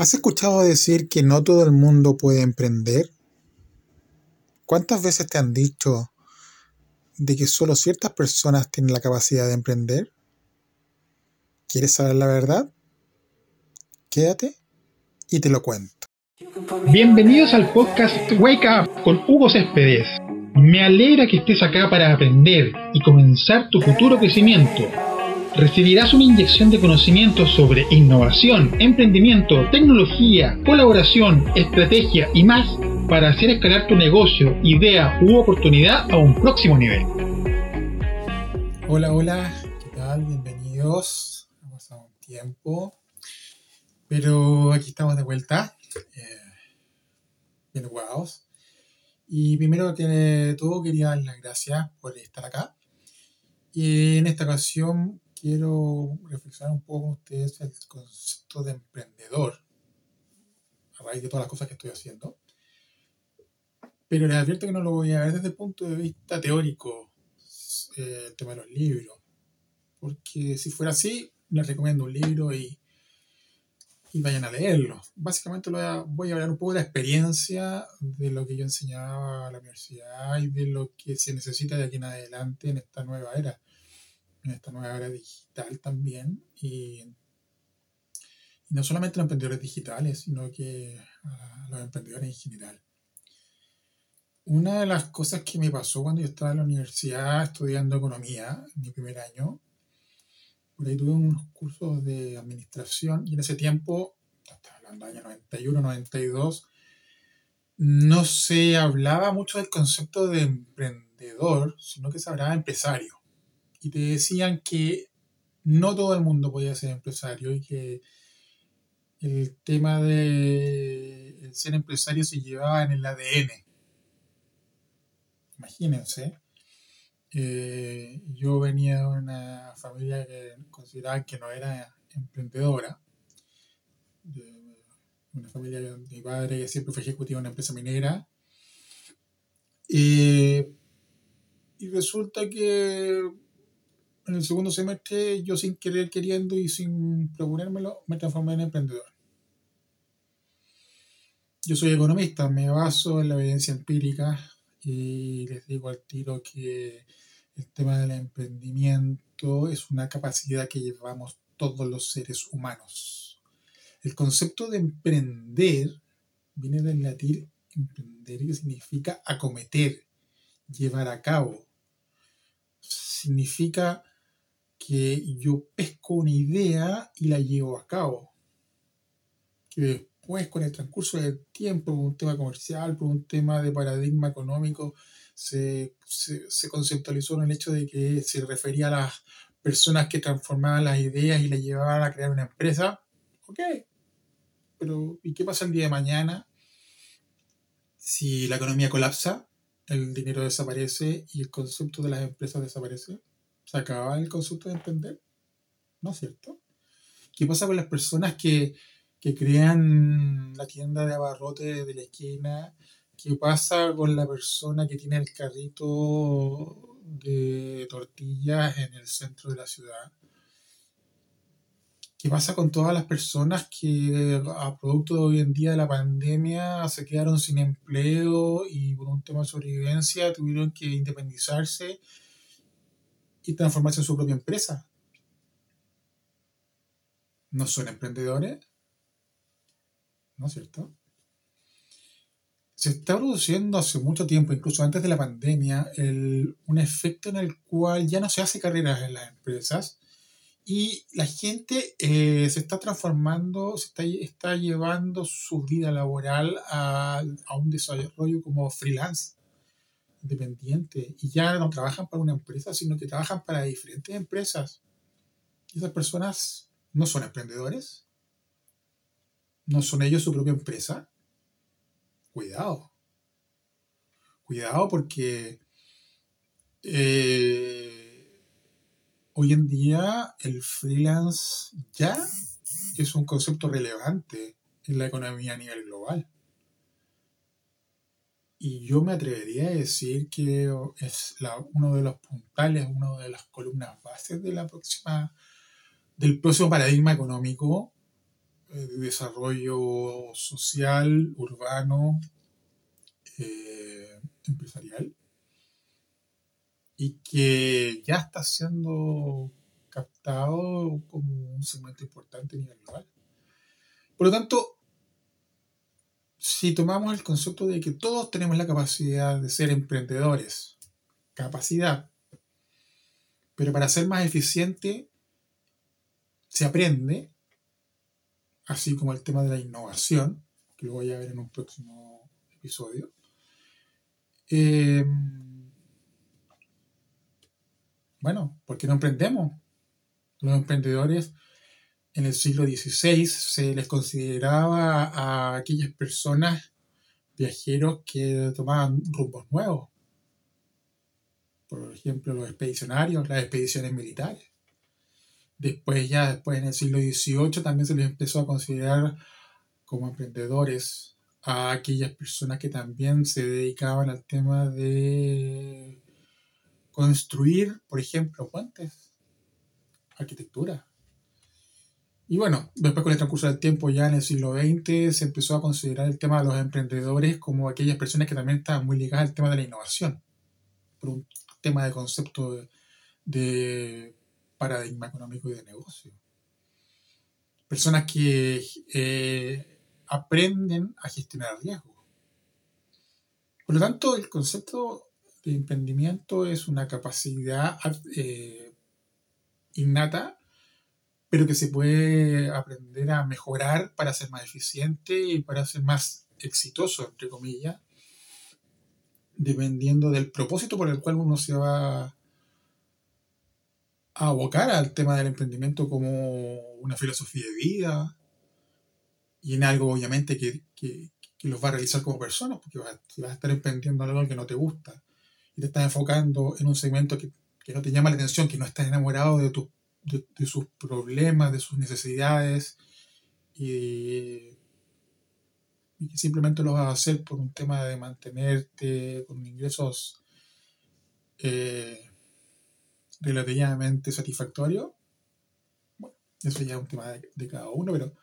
¿Has escuchado decir que no todo el mundo puede emprender? ¿Cuántas veces te han dicho de que solo ciertas personas tienen la capacidad de emprender? ¿Quieres saber la verdad? Quédate y te lo cuento. Bienvenidos al podcast Wake Up con Hugo Céspedes. Me alegra que estés acá para aprender y comenzar tu futuro crecimiento recibirás una inyección de conocimiento sobre innovación, emprendimiento, tecnología, colaboración, estrategia y más para hacer escalar tu negocio, idea u oportunidad a un próximo nivel. Hola, hola, ¿qué tal? Bienvenidos. Ha pasado un tiempo, pero aquí estamos de vuelta, eh, bien jugados. Y primero que todo quería dar las gracias por estar acá. Y en esta ocasión quiero reflexionar un poco con ustedes el concepto de emprendedor a raíz de todas las cosas que estoy haciendo. Pero les advierto que no lo voy a ver desde el punto de vista teórico, eh, el tema de los libros. Porque si fuera así, les recomiendo un libro y, y vayan a leerlo. Básicamente voy a, voy a hablar un poco de la experiencia de lo que yo enseñaba a la universidad y de lo que se necesita de aquí en adelante en esta nueva era en esta nueva era digital también. Y, no solamente los emprendedores digitales, sino que los emprendedores en general. Una de las cosas que me pasó cuando yo estaba en la universidad estudiando economía, en mi primer año, por ahí tuve unos cursos de administración y en ese tiempo, estaba hablando del año 91, 92, no se hablaba mucho del concepto de emprendedor, sino que se hablaba de empresario y te decían que no todo el mundo podía ser empresario y que el tema de ser empresario se llevaba en el ADN. Imagínense. Eh, yo venía de una familia que consideraba que no era emprendedora. una familia de mi padre que siempre fue ejecutivo en una empresa minera. Eh, y resulta que en el segundo semestre yo sin querer queriendo y sin proponérmelo me transformé en emprendedor. Yo soy economista, me baso en la evidencia empírica y les digo al tiro que el tema del emprendimiento es una capacidad que llevamos todos los seres humanos. El concepto de emprender viene del latín emprender que significa acometer, llevar a cabo. Significa que yo pesco una idea y la llevo a cabo. Que después, con el transcurso del tiempo, por un tema comercial, por un tema de paradigma económico, se, conceptualizó en el hecho de que se refería a las personas que transformaban las ideas y las llevaban a crear una empresa. Ok, pero ¿y qué pasa el día de mañana si la economía colapsa, el dinero desaparece y el concepto de las empresas desaparece? Se acaba el concepto de emprender, ¿no es cierto? ¿Qué pasa con las personas que, crean la tienda de abarrotes de la esquina? ¿Qué pasa con la persona que tiene el carrito de tortillas en el centro de la ciudad? ¿Qué pasa con todas las personas que a producto de hoy en día de la pandemia se quedaron sin empleo y por un tema de sobrevivencia tuvieron que independizarse y transformarse en su propia empresa. ¿No son emprendedores? ¿No es cierto? Se está produciendo hace mucho tiempo, incluso antes de la pandemia, un efecto en el cual ya no se hace carreras en las empresas y la gente eh, se está transformando, se está, está llevando su vida laboral a, a un desarrollo como freelance independiente y ya no trabajan para una empresa, sino que trabajan para diferentes empresas. Y esas personas no son emprendedores, no son ellos su propia empresa. Cuidado. Cuidado porque eh, hoy en día el freelance ya es un concepto relevante en la economía a nivel global. Y yo me atrevería a decir que es uno de los puntales, una de las columnas bases del próximo paradigma económico, eh, de desarrollo social, urbano, eh, empresarial, y que ya está siendo captado como un segmento importante a nivel global. Por lo tanto, si tomamos el concepto de que todos tenemos la capacidad de ser emprendedores, capacidad, pero para ser más eficiente se aprende, así como el tema de la innovación, que lo voy a ver en un próximo episodio. Eh, bueno, ¿por qué no emprendemos? Los emprendedores en el siglo XVI se les consideraba a aquellas personas viajeros que tomaban rumbos nuevos. Por ejemplo, los expedicionarios, las expediciones militares. Después, ya después en el siglo XVIII, también se les empezó a considerar como emprendedores a aquellas personas que también se dedicaban al tema de construir, por ejemplo, puentes, arquitectura. Y bueno, después con el transcurso del tiempo, ya en el siglo XX, se empezó a considerar el tema de los emprendedores como aquellas personas que también estaban muy ligadas al tema de la innovación, por un tema de concepto de, paradigma económico y de negocio. Personas que eh, aprenden a gestionar riesgos. Por lo tanto, el concepto de emprendimiento es una capacidad eh, innata, pero que se puede aprender a mejorar para ser más eficiente y para ser más exitoso, entre comillas, dependiendo del propósito por el cual uno se va a abocar al tema del emprendimiento como una filosofía de vida y en algo obviamente que, los va a realizar como personas, porque vas, a estar emprendiendo algo que no te gusta y te estás enfocando en un segmento que, no te llama la atención, que no estás enamorado de, de, sus problemas, de sus necesidades y, que simplemente lo vas a hacer por un tema de mantenerte con ingresos eh, relativamente satisfactorios. Bueno, eso ya es un tema de, cada uno, pero,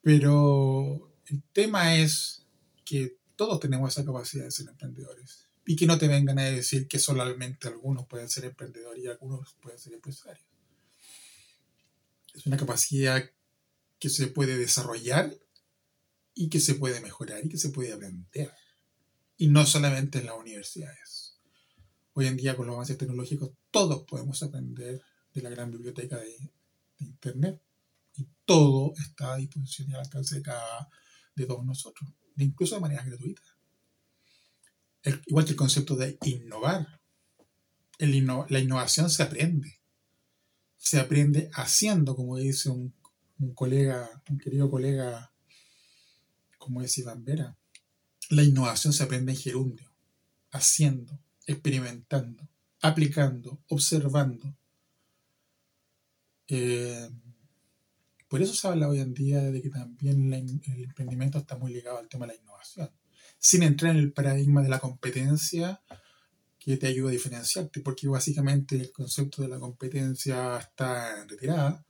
pero el tema es que todos tenemos esa capacidad de ser emprendedores y que no te vengan a decir que solamente algunos pueden ser emprendedores y algunos pueden ser empresarios. Es una capacidad que se puede desarrollar y que se puede mejorar y que se puede aprender. Y no solamente en las universidades. Hoy en día con los avances tecnológicos todos podemos aprender de la gran biblioteca de, Internet. Y todo está a disposición y al alcance de cada de todos nosotros, incluso de manera gratuita igual que el concepto de innovar. la innovación se aprende. Se aprende haciendo, como dice un, colega, un querido colega, como es Iván Vera. La innovación se aprende en gerundio, haciendo, experimentando, aplicando, observando. Eh, por eso se habla hoy en día de que también el emprendimiento está muy ligado al tema de la innovación sin entrar en el paradigma de la competencia que te ayuda a diferenciarte, porque básicamente el concepto de la competencia está en retirada.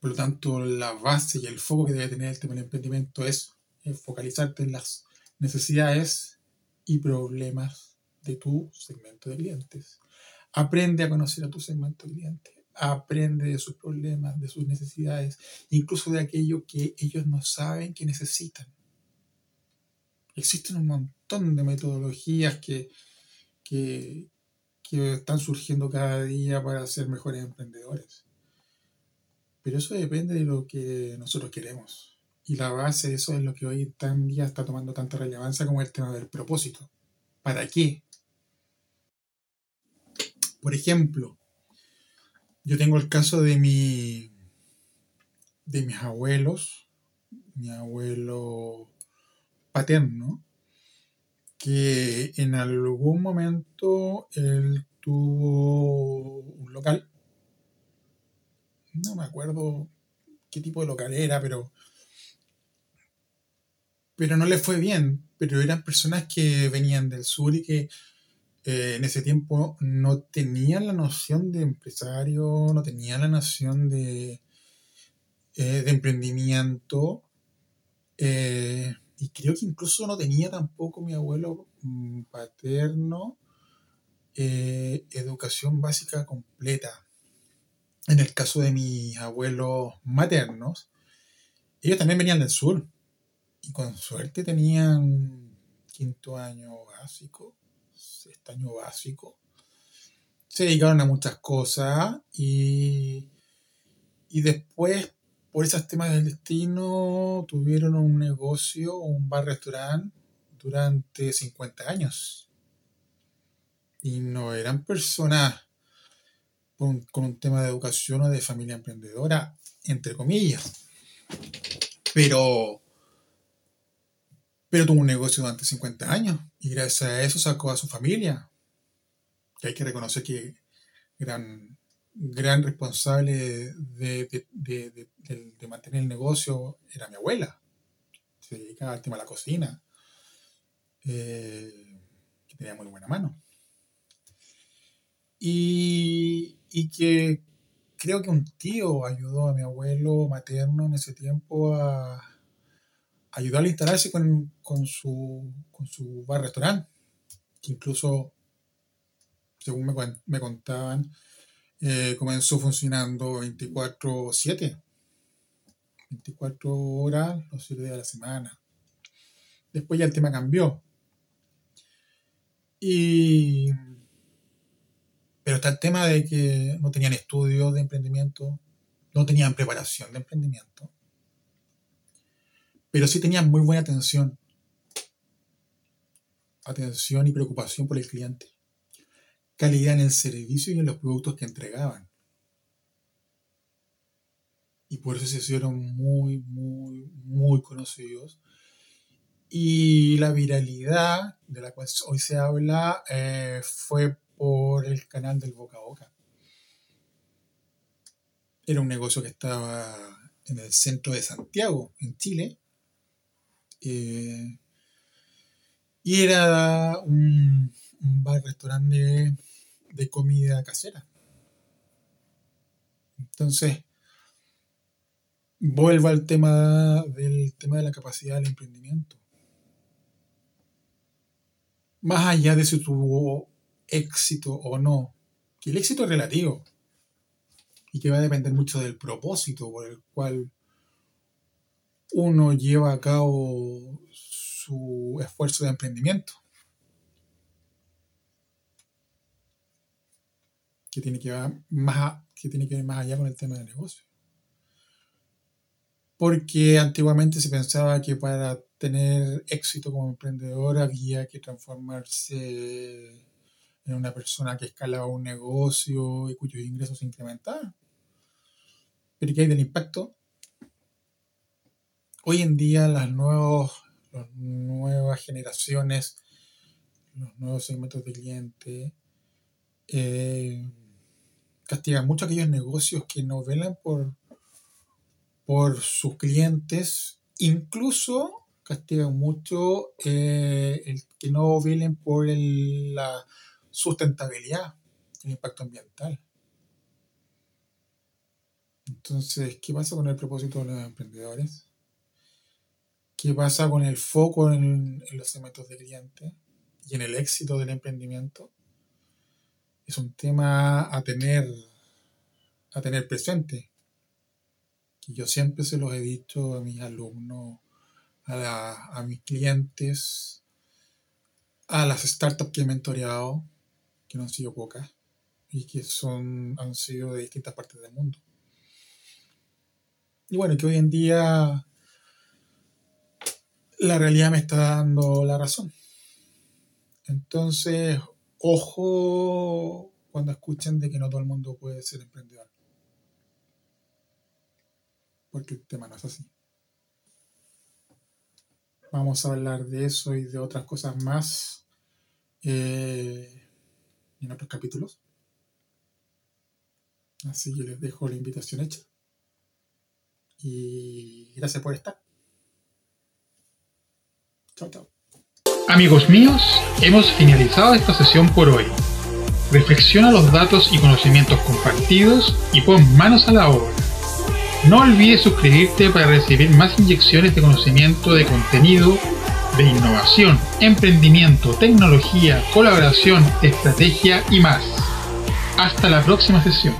Por lo tanto, la base y el foco que debe tener el tema del emprendimiento es focalizarte en las necesidades y problemas de tu segmento de clientes. Aprende a conocer a tu segmento de clientes aprende de sus problemas, de sus necesidades, incluso de aquello que ellos no saben que necesitan. Existen un montón de metodologías que, que, están surgiendo cada día para ser mejores emprendedores. Pero eso depende de lo que nosotros queremos. Y la base de eso es lo que hoy en día está tomando tanta relevancia como el tema del propósito. ¿Para qué? Por ejemplo, yo tengo el caso de mi de mis abuelos, mi abuelo paterno, que en algún momento él tuvo un local. No me acuerdo qué tipo de local era, pero pero no le fue bien. Pero eran personas que venían del sur y que eh, en ese tiempo no tenían la noción de empresario, no tenían la noción de, eh, de emprendimiento. eh, y creo que incluso no tenía tampoco mi abuelo mm, paterno educación básica completa. En el caso de mis abuelos maternos, ellos también venían del sur y con suerte tenían quinto año básico, sexto año básico. Se dedicaron a muchas cosas y, y después, por esos temas del destino, tuvieron un negocio, un bar-restaurante durante 50 años. Y no eran personas con un tema de educación o de familia emprendedora, entre comillas. Pero, pero tuvo un negocio durante 50 años y gracias a eso sacó a su familia. Hay que reconocer que gran, gran responsable de, de- de- mantener el negocio era mi abuela. Se dedicaba al tema de la cocina. eh, que tenía muy buena mano. Y, y que creo que un tío ayudó a mi abuelo materno en ese tiempo a ayudarle a instalarse con, su, con su bar-restaurante, que incluso, según me, me contaban, eh, comenzó funcionando 24/7, 24 horas los 7 días de la semana. Después ya el tema cambió. Y, pero está el tema de que no tenían estudios de emprendimiento, no tenían preparación de emprendimiento, pero sí tenían muy buena atención. Atención y preocupación por el cliente. Calidad en el servicio y en los productos que entregaban. Y por eso se hicieron muy, muy, muy conocidos. Y la viralidad de la cual hoy se habla eh, fue por el canal del boca a boca. Era un negocio que estaba en el centro de Santiago, en Chile. Eh, y era un, bar-restaurante de, de comida casera. Entonces, vuelvo al tema del tema de la capacidad del emprendimiento. Más allá de si tuvo éxito o no, que el éxito es relativo y que va a depender mucho del propósito por el cual uno lleva a cabo su esfuerzo de emprendimiento, que tiene que ver más, que tiene que más allá con el tema del negocio. Porque antiguamente se pensaba que para tener éxito como emprendedor había que transformarse en una persona que escalaba un negocio y cuyos ingresos se incrementaban. Pero ¿qué hay del impacto? Hoy en día las, nuevos, las nuevas generaciones, los nuevos segmentos de clientes, eh, castigan mucho aquellos negocios que no velan por, por sus clientes, incluso castigan mucho eh, el que no velen por la sustentabilidad, el impacto ambiental. Entonces, ¿qué pasa con el propósito de los emprendedores? ¿Qué pasa con el foco en, los segmentos de clientes y en el éxito del emprendimiento? Es un tema a tener, a tener presente. Yo siempre se los he dicho a mis alumnos, a mis clientes, a las startups que he mentoreado, que no han sido pocas, y que son, han sido de distintas partes del mundo. Y bueno, que hoy en día la realidad me está dando la razón. Entonces, ojo cuando escuchen de que no todo el mundo puede ser emprendedor. Porque el tema no es así. Vamos a hablar de eso y de otras cosas más eh, en otros capítulos. Así que les dejo la invitación hecha. Y gracias por estar. Amigos míos, hemos finalizado esta sesión por hoy. Reflexiona los datos y conocimientos compartidos y pon manos a la obra. No olvides suscribirte para recibir más inyecciones de conocimiento de contenido, de innovación, emprendimiento, tecnología, colaboración, estrategia y más. Hasta la próxima sesión.